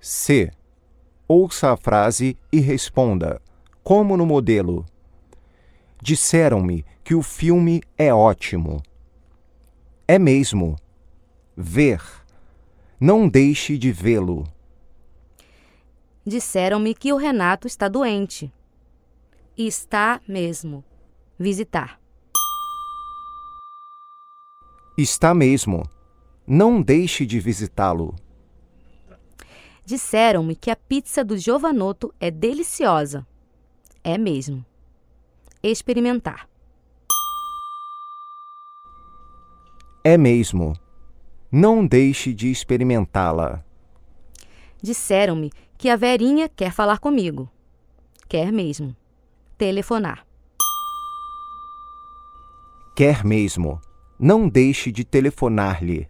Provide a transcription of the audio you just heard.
C. Ouça a frase e responda, como no modelo. Disseram-me que o filme é ótimo. É mesmo. Ver. Não deixe de vê-lo. Disseram-me que o Renato está doente. Está mesmo. Visitar. Está mesmo. Não deixe de visitá-lo. Disseram-me que a pizza do Giovanotto é deliciosa. É mesmo. Experimentar. É mesmo. Não deixe de experimentá-la. Disseram-me que a Verinha quer falar comigo. Quer mesmo. Telefonar. Quer mesmo. Não deixe de telefonar-lhe.